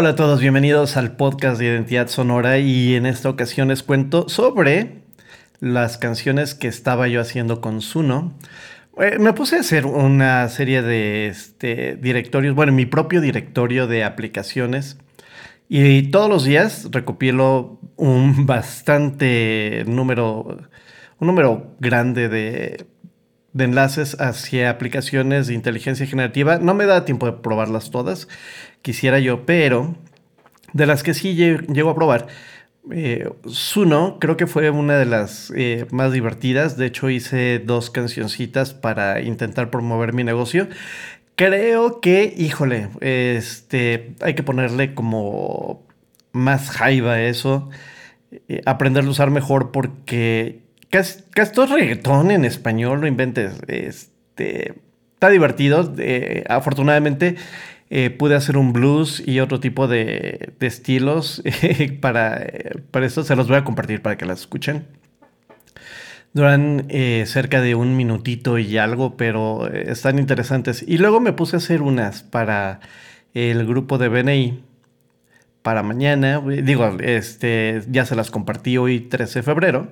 Hola a todos, bienvenidos al podcast de Identidad Sonora y en esta ocasión les cuento sobre las canciones que estaba yo haciendo con Suno. Eh, me puse a hacer una serie de este, directorios, bueno, mi propio directorio de aplicaciones y todos los días recopilo un bastante número, un número grande de, de enlaces hacia aplicaciones de inteligencia generativa. No me da tiempo de probarlas todas, quisiera yo, pero de las que sí llego a probar, eh, Suno creo que fue una de las eh, más divertidas. De hecho, hice dos cancioncitas para intentar promover mi negocio. Creo que, híjole, este, hay que ponerle como más jaiba a eso. Eh, aprenderlo a usar mejor porque casi, reggaetón en español, no inventes. Este, está divertido. afortunadamente eh, pude hacer un blues y otro tipo de, estilos. para, para eso se los voy a compartir para que las escuchen. Duran eh, cerca de un minutito y algo, pero eh, están interesantes. Y luego me puse a hacer unas para el grupo de BNI para mañana. Digo, este, ya se las compartí hoy 13 de febrero.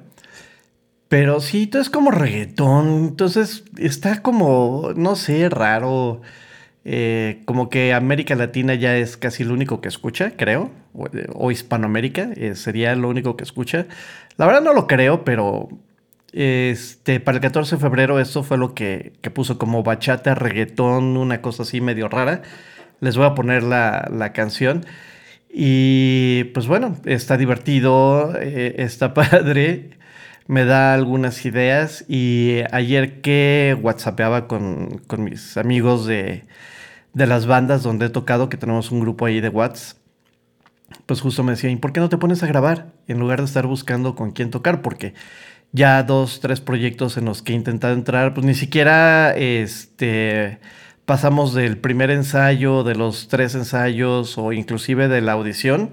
Pero sí, todo es como reggaetón. Entonces está como, no sé, raro. Eh, como que América Latina ya es casi lo único que escucha, creo, o, Hispanoamérica eh, sería lo único que escucha. La verdad no lo creo, pero este, para el 14 de febrero eso fue lo que, puso como bachata, reggaetón, una cosa así medio rara. Les voy a poner la, canción. Y pues bueno, está divertido, eh, está padre me da algunas ideas y ayer que whatsappeaba con, con mis amigos de, de las bandas donde he tocado, que tenemos un grupo ahí de Watts, pues justo me decían, ¿y por qué no te pones a grabar en lugar de estar buscando con quién tocar? Porque ya dos, tres proyectos en los que he intentado entrar, pues ni siquiera este, pasamos del primer ensayo, de los tres ensayos o inclusive de la audición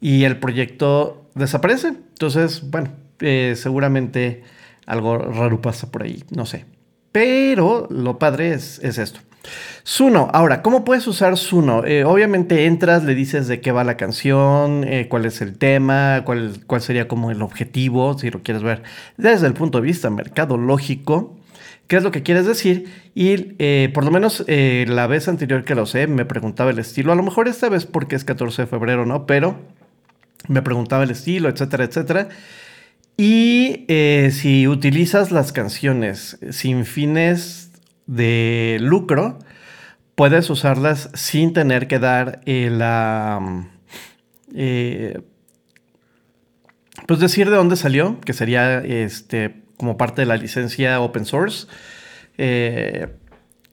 y el proyecto desaparece. Entonces, bueno, eh, seguramente algo raro pasa por ahí, no sé. Pero lo padre es, es esto. Suno, ahora, ¿cómo puedes usar Suno? Eh, obviamente entras, le dices de qué va la canción, eh, cuál es el tema, cuál, cuál sería como el objetivo, si lo quieres ver desde el punto de vista mercadológico qué es lo que quieres decir. Y por lo menos la vez anterior que lo sé, me preguntaba el estilo. A lo mejor esta vez porque es 14 de febrero, ¿no? Pero me preguntaba el estilo, etcétera, etcétera. Y si utilizas las canciones sin fines de lucro, puedes usarlas sin tener que dar la... Eh, pues decir de dónde salió, que sería este, como parte de la licencia open source. Eh,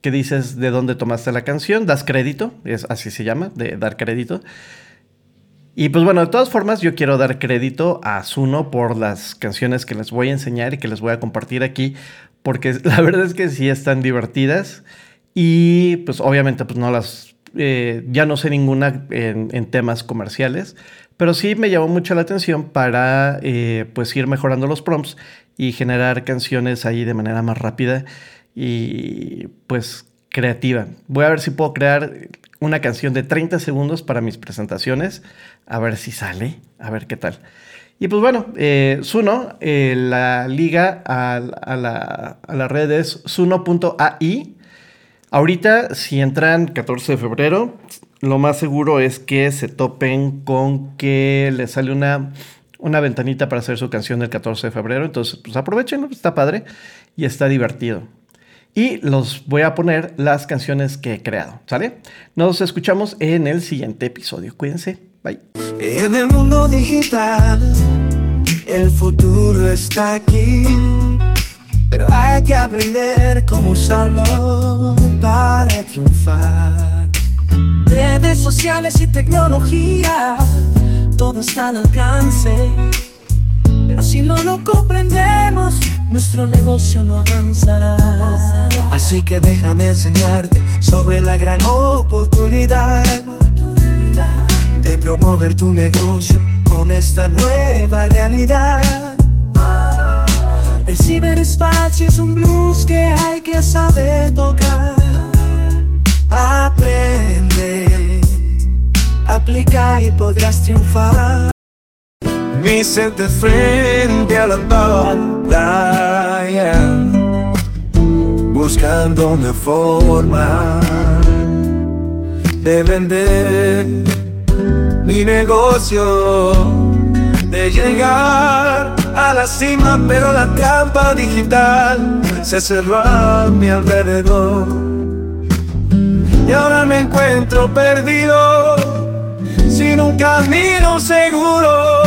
que dices de dónde tomaste la canción, das crédito, es así se llama, de dar crédito. Y pues bueno, de todas formas, yo quiero dar crédito a Zuno por las canciones que les voy a enseñar y que les voy a compartir aquí, porque la verdad es que sí están divertidas y pues obviamente pues no las, eh, ya no sé ninguna en, temas comerciales, pero sí me llamó mucho la atención para eh, pues ir mejorando los prompts y generar canciones ahí de manera más rápida y pues creativa. Voy a ver si puedo crear una canción de 30 segundos para mis presentaciones, a ver si sale, a ver qué tal. Y pues bueno, eh, Suno, eh, la liga a, la, a la red es suno.ai. Ahorita, si entran 14 de febrero, lo más seguro es que se topen con que les sale una, una ventanita para hacer su canción del 14 de febrero. Entonces, pues aprovechen, está padre y está divertido. Y los voy a poner las canciones que he creado, ¿sale? Nos escuchamos en el siguiente episodio. Cuídense. En el mundo digital, el futuro está aquí. Pero hay que aprender cómo usarlo para triunfar. Redes sociales y tecnología, todo está al alcance. Pero si no lo comprendemos, nuestro negocio no avanzará. Así que déjame enseñarte sobre la gran oportunidad de promover tu negocio con esta nueva realidad. El ciberespacio es un blues que hay que saber tocar. Aprende Aplica y podrás triunfar. Mi de frente a la pantalla Buscando una forma De vender mi negocio De llegar a la cima Pero la trampa digital Se cerró a mi alrededor. Y ahora me encuentro perdido Sin un camino seguro.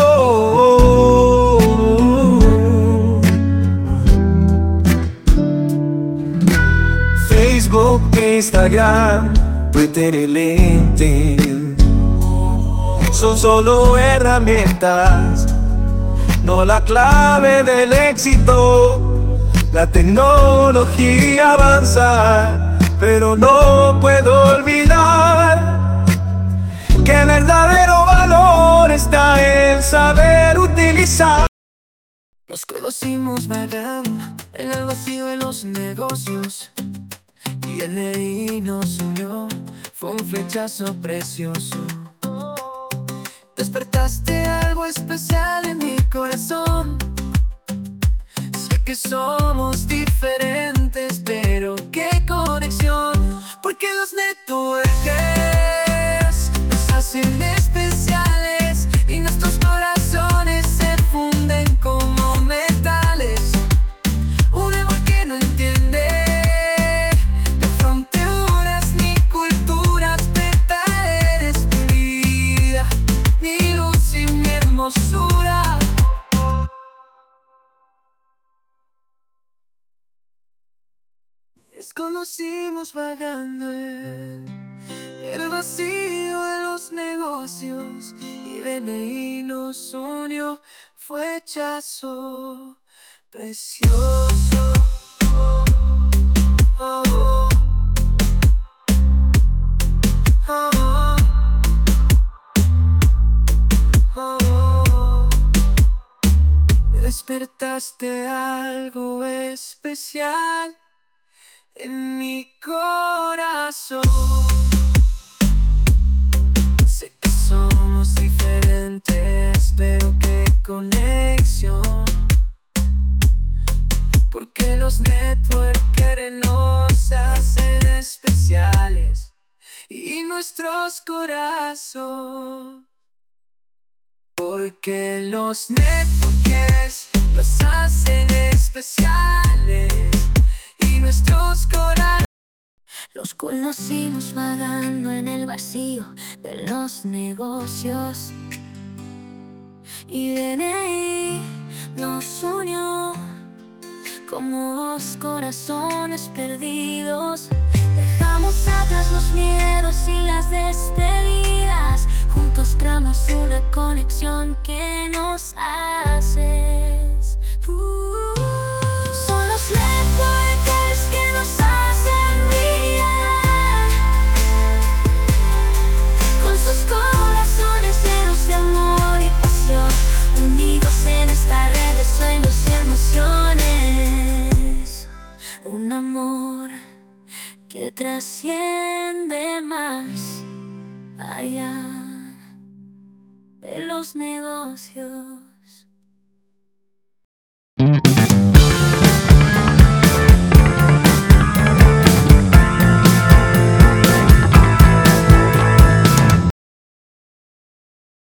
Facebook, Instagram, Twitter y LinkedIn Son solo herramientas, no la clave del éxito La tecnología avanza, pero no puedo olvidar Que el verdadero valor está en saber utilizar. Nos conocimos vagando en el vacío de los negocios. Y el nos unió, fue un flechazo precioso. Despertaste algo especial en mi corazón. Sé que somos diferentes, pero qué conexión. Porque los networks nos hacen especiales En el vacío de los negocios y BNI nos unió, fue hechazo precioso. Oh. Oh, oh, oh. Despertaste algo especial en mi corazón. Sé que somos diferentes, pero qué conexión. Porque los networkers nos hacen especiales y nuestros corazones. Porque los networkers nos hacen especiales conocimos vagando en el vacío de los negocios. Y DNI nos unió como dos corazones perdidos. Dejamos atrás los miedos y las despedidas. Juntos creamos una conexión que nos haces de los negocios.